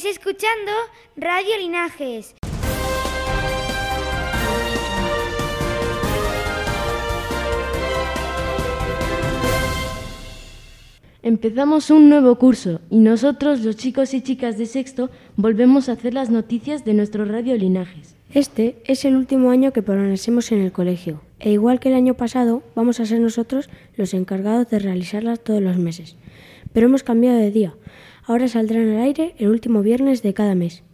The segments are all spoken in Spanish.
Estáis escuchando Radio Linajes. Empezamos un nuevo curso y nosotros, los chicos y chicas de sexto, volvemos a hacer las noticias de nuestro Radio Linajes. Este es el último año que permanecemos en el colegio, e igual que el año pasado, vamos a ser nosotros los encargados de realizarlas todos los meses. Pero hemos cambiado de día. Ahora saldrán al aire el último viernes de cada mes.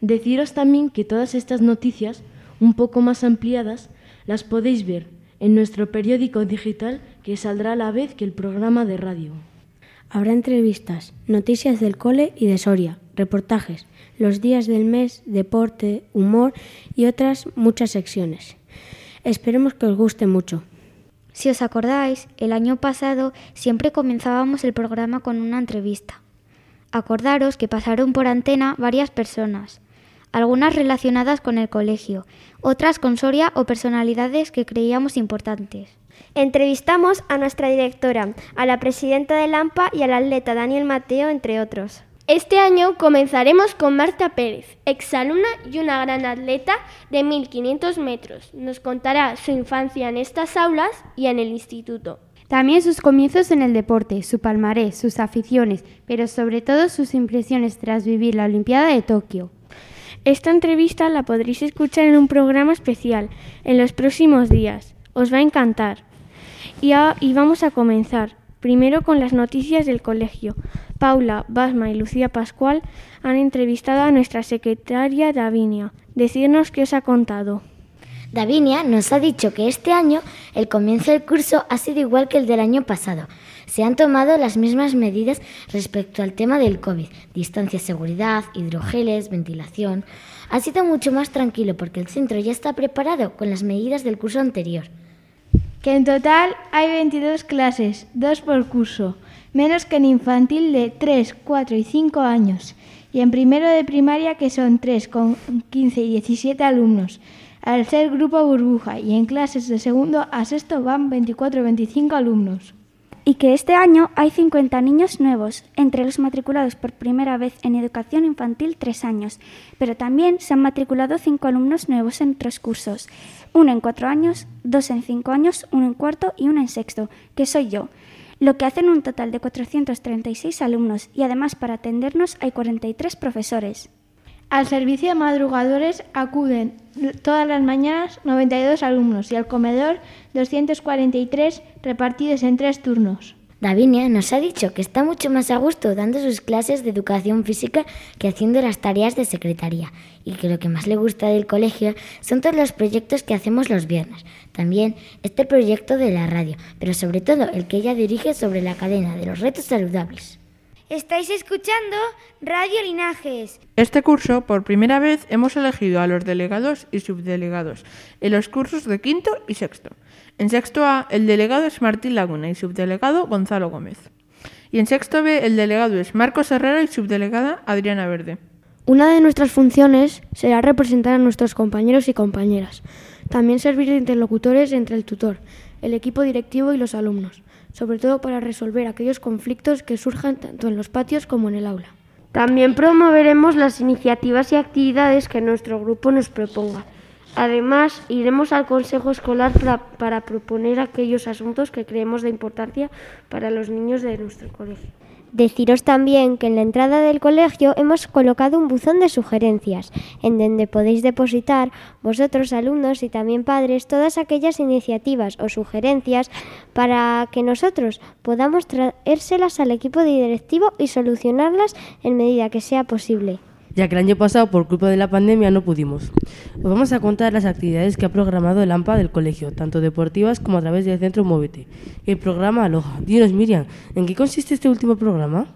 Deciros también que todas estas noticias, un poco más ampliadas, las podéis ver en nuestro periódico digital que saldrá a la vez que el programa de radio. Habrá entrevistas, noticias del cole y de Soria, reportajes, los días del mes, deporte, humor y otras muchas secciones. Esperemos que os guste mucho. Si os acordáis, el año pasado siempre comenzábamos el programa con una entrevista. Acordaros que pasaron por antena varias personas, algunas relacionadas con el colegio, otras con Soria o personalidades que creíamos importantes. Entrevistamos a nuestra directora, a la presidenta del AMPA y al atleta Daniel Mateo, entre otros. Este año comenzaremos con Marta Pérez, exalumna y una gran atleta de 1500 metros. Nos contará su infancia en estas aulas y en el instituto. También sus comienzos en el deporte, su palmarés, sus aficiones, pero sobre todo sus impresiones tras vivir la Olimpiada de Tokio. Esta entrevista la podréis escuchar en un programa especial en los próximos días. Os va a encantar. Y, vamos a comenzar. Primero con las noticias del colegio. Paula, Basma y Lucía Pascual han entrevistado a nuestra secretaria Davinia. Decirnos qué os ha contado. Davinia nos ha dicho que este año el comienzo del curso ha sido igual que el del año pasado. Se han tomado las mismas medidas respecto al tema del COVID, distancia, seguridad, hidrogeles, ventilación. Ha sido mucho más tranquilo porque el centro ya está preparado con las medidas del curso anterior que en total hay 22 clases, dos por curso, menos que en infantil de 3, 4 y 5 años, y en primero de primaria que son 3 con 15 y 17 alumnos, al ser grupo burbuja, y en clases de segundo a sexto van 24 25 alumnos. Y que este año hay 50 niños nuevos, entre los matriculados por primera vez en educación infantil 3 años, pero también se han matriculado 5 alumnos nuevos en otros cursos uno en cuatro años, dos en cinco años, uno en cuarto y uno en sexto, que soy yo, lo que hacen un total de 436 alumnos y además para atendernos hay 43 profesores. Al servicio de madrugadores acuden todas las mañanas 92 alumnos y al comedor 243 repartidos en tres turnos. Davinia nos ha dicho que está mucho más a gusto dando sus clases de educación física que haciendo las tareas de secretaría y que lo que más le gusta del colegio son todos los proyectos que hacemos los viernes. También este proyecto de la radio, pero sobre todo el que ella dirige sobre la cadena de los retos saludables. Estáis escuchando Radio Linajes. Este curso, por primera vez, hemos elegido a los delegados y subdelegados en los cursos de quinto y sexto. En sexto A, el delegado es Martín Laguna y subdelegado Gonzalo Gómez. Y en sexto B, el delegado es Marcos Herrera y subdelegada Adriana Verde. Una de nuestras funciones será representar a nuestros compañeros y compañeras. También servir de interlocutores entre el tutor, el equipo directivo y los alumnos sobre todo para resolver aquellos conflictos que surjan tanto en los patios como en el aula. También promoveremos las iniciativas y actividades que nuestro grupo nos proponga. Además, iremos al Consejo Escolar para, proponer aquellos asuntos que creemos de importancia para los niños de nuestro colegio. Deciros también que en la entrada del colegio hemos colocado un buzón de sugerencias, en donde podéis depositar vosotros alumnos y también padres todas aquellas iniciativas o sugerencias para que nosotros podamos traérselas al equipo directivo y solucionarlas en medida que sea posible ya que el año pasado por culpa de la pandemia no pudimos. Os vamos a contar las actividades que ha programado el AMPA del colegio, tanto deportivas como a través del Centro Móvete. El programa Aloha. Dinos, Miriam, ¿en qué consiste este último programa?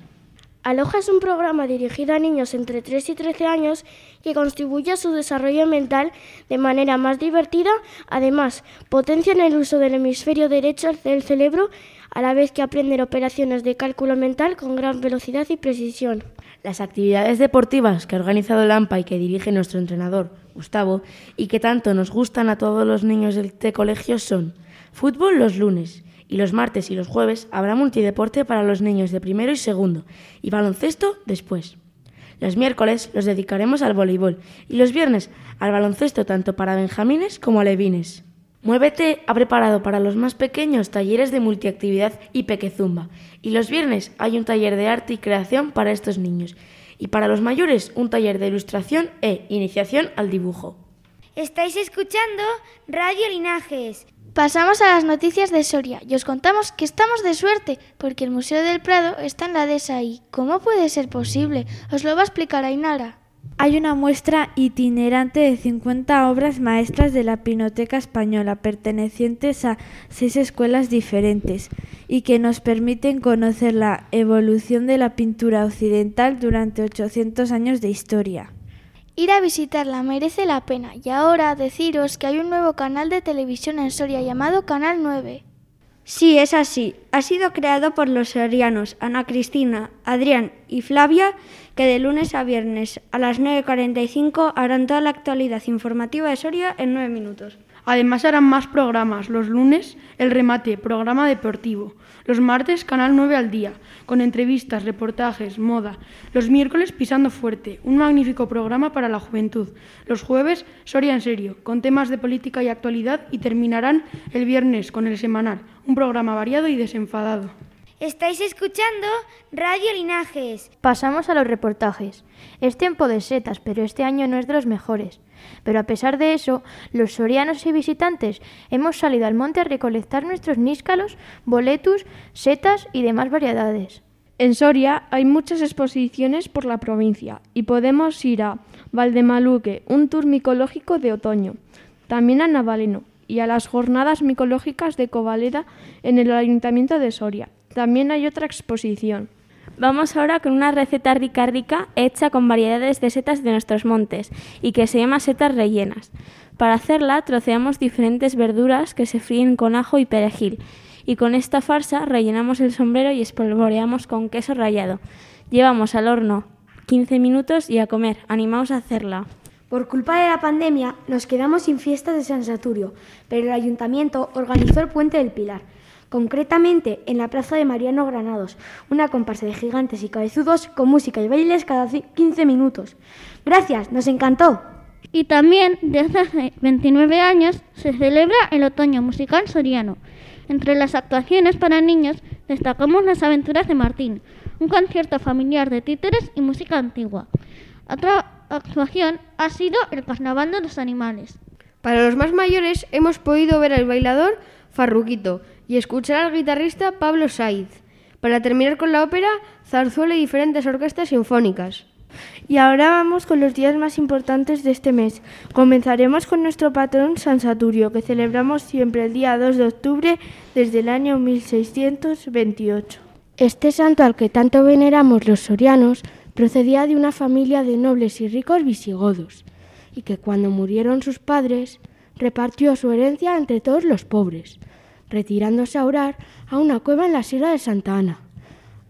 Aloha es un programa dirigido a niños entre 3 y 13 años que contribuye a su desarrollo mental de manera más divertida. Además, potencian el uso del hemisferio derecho del cerebro a la vez que aprenden operaciones de cálculo mental con gran velocidad y precisión. Las actividades deportivas que ha organizado el AMPA y que dirige nuestro entrenador, Gustavo, y que tanto nos gustan a todos los niños este colegio son fútbol los lunes y los martes y los jueves habrá multideporte para los niños de primero y segundo y baloncesto después. Los miércoles los dedicaremos al voleibol y los viernes al baloncesto tanto para benjamines como alevines. Muévete ha preparado para los más pequeños talleres de multiactividad y pequezumba. Y los viernes hay un taller de arte y creación para estos niños. Y para los mayores un taller de ilustración e iniciación al dibujo. Estáis escuchando Radio Linajes. Pasamos a las noticias de Soria y os contamos que estamos de suerte porque el Museo del Prado está en la dehesa y ¿cómo puede ser posible? Os lo va a explicar Ainara. Hay una muestra itinerante de 50 obras maestras de la Pinoteca Española pertenecientes a seis escuelas diferentes y que nos permiten conocer la evolución de la pintura occidental durante 800 años de historia. Ir a visitarla merece la pena y ahora deciros que hay un nuevo canal de televisión en Soria llamado Canal 9. Sí, es así. Ha sido creado por los sorianos Ana Cristina, Adrián y Flavia, que de lunes a viernes a las 9.45 harán toda la actualidad informativa de Soria en 9 minutos. Además harán más programas. Los lunes, el remate, programa deportivo. Los martes, Canal 9 al día, con entrevistas, reportajes, moda. Los miércoles, Pisando Fuerte, un magnífico programa para la juventud. Los jueves, Soria en serio, con temas de política y actualidad. Y terminarán el viernes con el semanal, un programa variado y desenfadado. Estáis escuchando Radio Linajes. Pasamos a los reportajes. Es tiempo de setas, pero este año no es de los mejores. Pero a pesar de eso, los sorianos y visitantes hemos salido al monte a recolectar nuestros níscalos, boletus, setas y demás variedades. En Soria hay muchas exposiciones por la provincia y podemos ir a Valdemaluque, un tour micológico de otoño, también a Navaleno y a las jornadas micológicas de Covaleda en el Ayuntamiento de Soria. También hay otra exposición. Vamos ahora con una receta rica rica hecha con variedades de setas de nuestros montes y que se llama setas rellenas. Para hacerla troceamos diferentes verduras que se fríen con ajo y perejil y con esta farsa rellenamos el sombrero y espolvoreamos con queso rallado. Llevamos al horno 15 minutos y a comer. Animaos a hacerla. Por culpa de la pandemia nos quedamos sin fiesta de San Saturio, pero el ayuntamiento organizó el Puente del Pilar concretamente en la plaza de Mariano Granados, una comparsa de gigantes y cabezudos con música y bailes cada 15 minutos. Gracias, nos encantó. Y también desde hace 29 años se celebra el otoño musical soriano. Entre las actuaciones para niños destacamos las aventuras de Martín, un concierto familiar de títeres y música antigua. Otra actuación ha sido el Carnaval de los Animales. Para los más mayores hemos podido ver al bailador Farruquito y escuchar al guitarrista Pablo Saiz. Para terminar con la ópera, zarzuela y diferentes orquestas sinfónicas. Y ahora vamos con los días más importantes de este mes. Comenzaremos con nuestro patrón San Saturio, que celebramos siempre el día 2 de octubre desde el año 1628. Este santo al que tanto veneramos los sorianos procedía de una familia de nobles y ricos visigodos, y que cuando murieron sus padres repartió su herencia entre todos los pobres, retirándose a orar a una cueva en la Sierra de Santa Ana.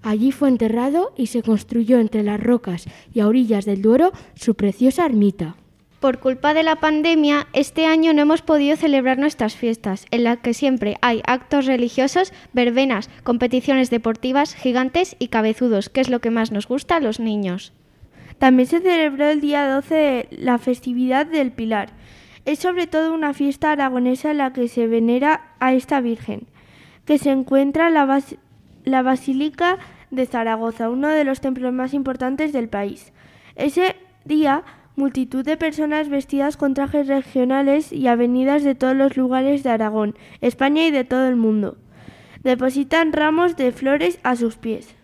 Allí fue enterrado y se construyó entre las rocas y a orillas del Duero su preciosa ermita. Por culpa de la pandemia, este año no hemos podido celebrar nuestras fiestas, en las que siempre hay actos religiosos, verbenas, competiciones deportivas, gigantes y cabezudos, que es lo que más nos gusta a los niños. También se celebró el día 12 la festividad del Pilar. Es sobre todo una fiesta aragonesa en la que se venera a esta Virgen, que se encuentra en la, la Basílica de Zaragoza, uno de los templos más importantes del país. Ese día multitud de personas vestidas con trajes regionales y avenidas de todos los lugares de Aragón, España y de todo el mundo. Depositan ramos de flores a sus pies.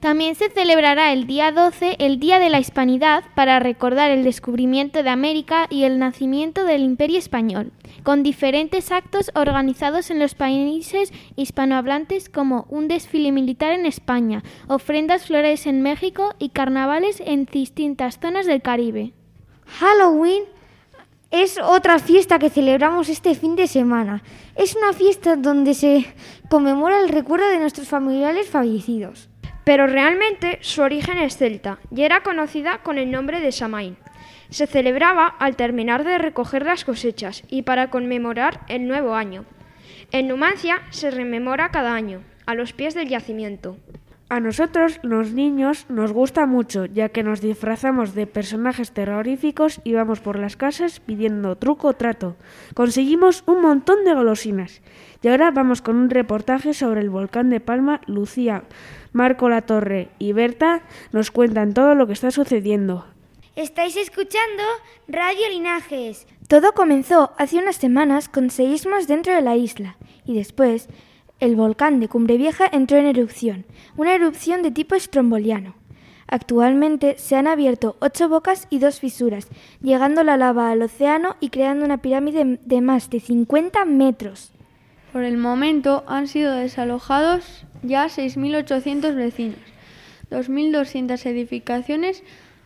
También se celebrará el día 12 el Día de la Hispanidad para recordar el descubrimiento de América y el nacimiento del Imperio Español, con diferentes actos organizados en los países hispanohablantes como un desfile militar en España, ofrendas florales en México y carnavales en distintas zonas del Caribe. Halloween es otra fiesta que celebramos este fin de semana. Es una fiesta donde se conmemora el recuerdo de nuestros familiares fallecidos. Pero realmente su origen es celta y era conocida con el nombre de Samaín. Se celebraba al terminar de recoger las cosechas y para conmemorar el nuevo año. En Numancia se rememora cada año, a los pies del yacimiento. A nosotros, los niños, nos gusta mucho, ya que nos disfrazamos de personajes terroríficos y vamos por las casas pidiendo truco o trato. Conseguimos un montón de golosinas. Y ahora vamos con un reportaje sobre el volcán de Palma. Lucía, Marco La Torre y Berta nos cuentan todo lo que está sucediendo. Estáis escuchando Radio Linajes. Todo comenzó hace unas semanas con seísmos dentro de la isla y después el volcán de Cumbre Vieja entró en erupción, una erupción de tipo estromboliano. Actualmente se han abierto ocho bocas y dos fisuras, llegando la lava al océano y creando una pirámide de más de 50 metros. Por el momento han sido desalojados ya 6.800 vecinos. 2.200 edificaciones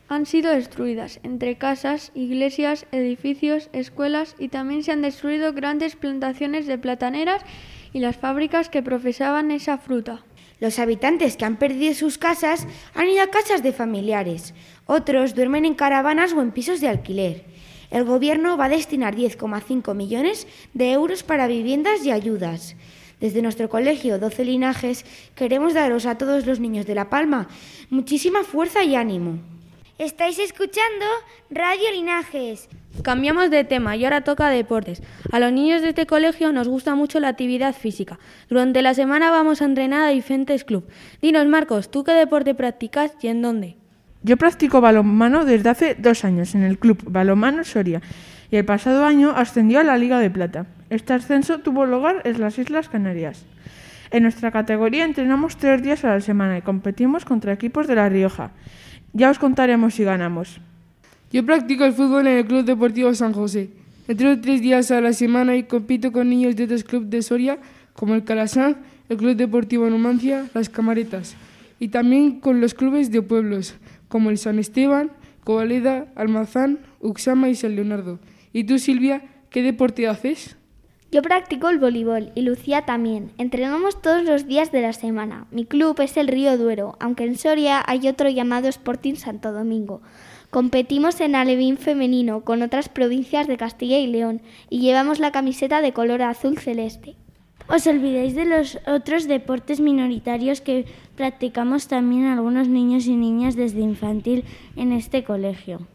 han sido destruidas, entre casas, iglesias, edificios, escuelas y también se han destruido grandes plantaciones de plataneras y las fábricas que profesaban esa fruta. Los habitantes que han perdido sus casas han ido a casas de familiares. Otros duermen en caravanas o en pisos de alquiler. El gobierno va a destinar 10,5 millones de euros para viviendas y ayudas. Desde nuestro colegio 12 Linajes queremos daros a todos los niños de La Palma muchísima fuerza y ánimo. Estáis escuchando Radio Linajes. Cambiamos de tema y ahora toca deportes. A los niños de este colegio nos gusta mucho la actividad física. Durante la semana vamos a entrenar a diferentes clubes. Dinos, Marcos, ¿tú qué deporte practicas y en dónde? Yo practico balonmano desde hace dos años en el club Balonmano Soria y el pasado año ascendió a la Liga de Plata. Este ascenso tuvo lugar en las Islas Canarias. En nuestra categoría entrenamos tres días a la semana y competimos contra equipos de La Rioja. Ya os contaremos si ganamos. Yo practico el fútbol en el Club Deportivo San José. Entreno tres días a la semana y compito con niños de otros clubes de Soria, como el Calasán, el Club Deportivo Numancia, las Camaretas, y también con los clubes de pueblos, como el San Esteban, Covaleda, Almazán, Uxama y San Leonardo. ¿Y tú, Silvia, qué deporte haces? Yo practico el voleibol y Lucía también. Entrenamos todos los días de la semana. Mi club es el Río Duero, aunque en Soria hay otro llamado Sporting Santo Domingo. Competimos en alevín femenino con otras provincias de Castilla y León y llevamos la camiseta de color azul celeste. Os olvidáis de los otros deportes minoritarios que practicamos también algunos niños y niñas desde infantil en este colegio.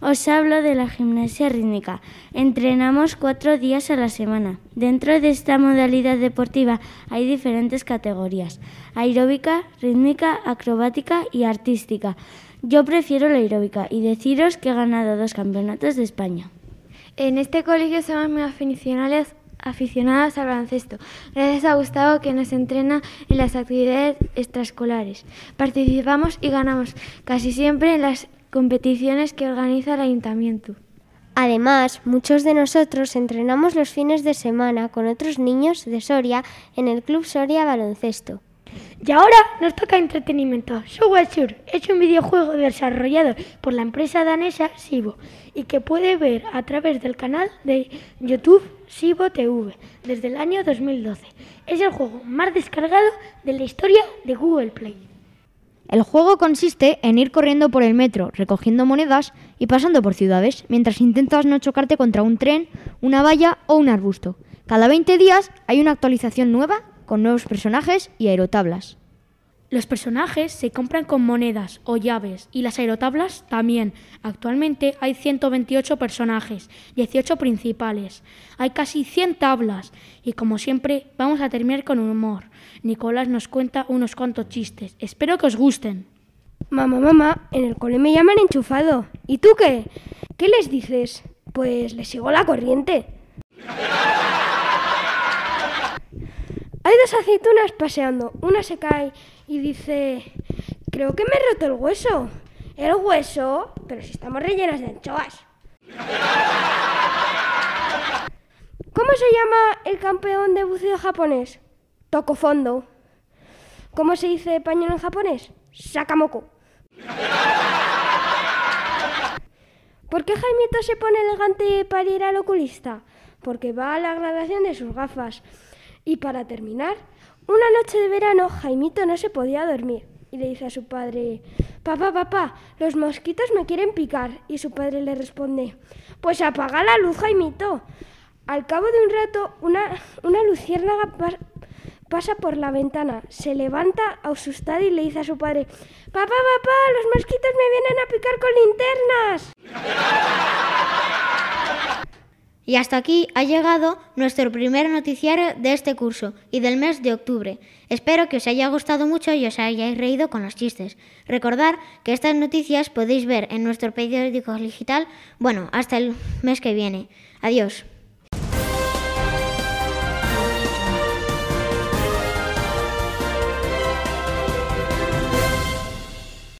Os hablo de la gimnasia rítmica. Entrenamos cuatro días a la semana. Dentro de esta modalidad deportiva hay diferentes categorías. Aeróbica, rítmica, acrobática y artística. Yo prefiero la aeróbica y deciros que he ganado dos campeonatos de España. En este colegio somos muy aficionados, aficionados al baloncesto, gracias a Gustavo que nos entrena en las actividades extraescolares. Participamos y ganamos casi siempre en las competiciones que organiza el ayuntamiento. Además, muchos de nosotros entrenamos los fines de semana con otros niños de Soria en el Club Soria Baloncesto. Y ahora nos toca entretenimiento. Subway Surf es un videojuego desarrollado por la empresa danesa Sibo y que puede ver a través del canal de YouTube Sibo TV desde el año 2012. Es el juego más descargado de la historia de Google Play. El juego consiste en ir corriendo por el metro, recogiendo monedas y pasando por ciudades, mientras intentas no chocarte contra un tren, una valla o un arbusto. Cada 20 días hay una actualización nueva con nuevos personajes y aerotablas. Los personajes se compran con monedas o llaves y las aerotablas también. Actualmente hay 128 personajes, 18 principales. Hay casi 100 tablas y como siempre vamos a terminar con humor. Nicolás nos cuenta unos cuantos chistes. Espero que os gusten. Mamá, mamá, en el cole me llaman enchufado. ¿Y tú qué? ¿Qué les dices? Pues les sigo la corriente. Hay dos aceitunas paseando. Una se cae y dice, creo que me he roto el hueso. ¿El hueso? Pero si estamos rellenas de anchoas. ¿Cómo se llama el campeón de buceo japonés? Toco fondo. ¿Cómo se dice pañuelo japonés? Sakamoko. ¿Por qué Jaimito se pone elegante para ir al oculista? Porque va a la graduación de sus gafas. Y para terminar, una noche de verano Jaimito no se podía dormir y le dice a su padre, papá, papá, los mosquitos me quieren picar. Y su padre le responde, pues apaga la luz, Jaimito. Al cabo de un rato, una, una luciérnaga pasa por la ventana, se levanta asustado y le dice a su padre, Papá, papá, los mosquitos me vienen a picar con linternas. Y hasta aquí ha llegado nuestro primer noticiario de este curso y del mes de octubre. Espero que os haya gustado mucho y os hayáis reído con los chistes. Recordad que estas noticias podéis ver en nuestro periódico digital, bueno, hasta el mes que viene. Adiós.